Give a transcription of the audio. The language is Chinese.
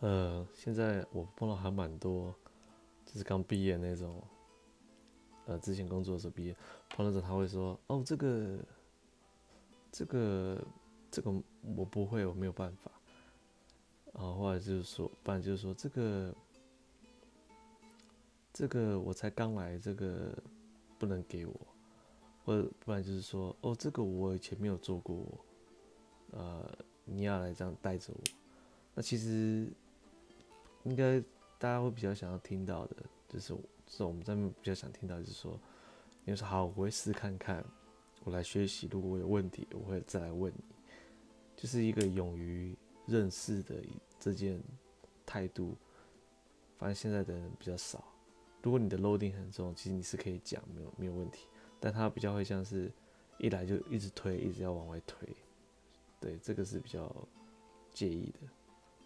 呃，现在我碰到还蛮多，就是刚毕业那种，呃，之前工作的时候毕业，碰到时他会说，哦，这个，这个，这个我不会，我没有办法。然后后来就是说，不然就是说这个，这个我才刚来，这个不能给我，或者不然就是说，哦，这个我以前没有做过，呃，你要来这样带着我，那其实。应该大家会比较想要听到的，就是是我们这边比较想听到，就是说，你说好，我会试看看，我来学习。如果我有问题，我会再来问你。就是一个勇于认识的这件态度。反正现在的人比较少。如果你的 loading 很重，其实你是可以讲，没有没有问题。但他比较会像是，一来就一直推，一直要往外推。对，这个是比较介意的。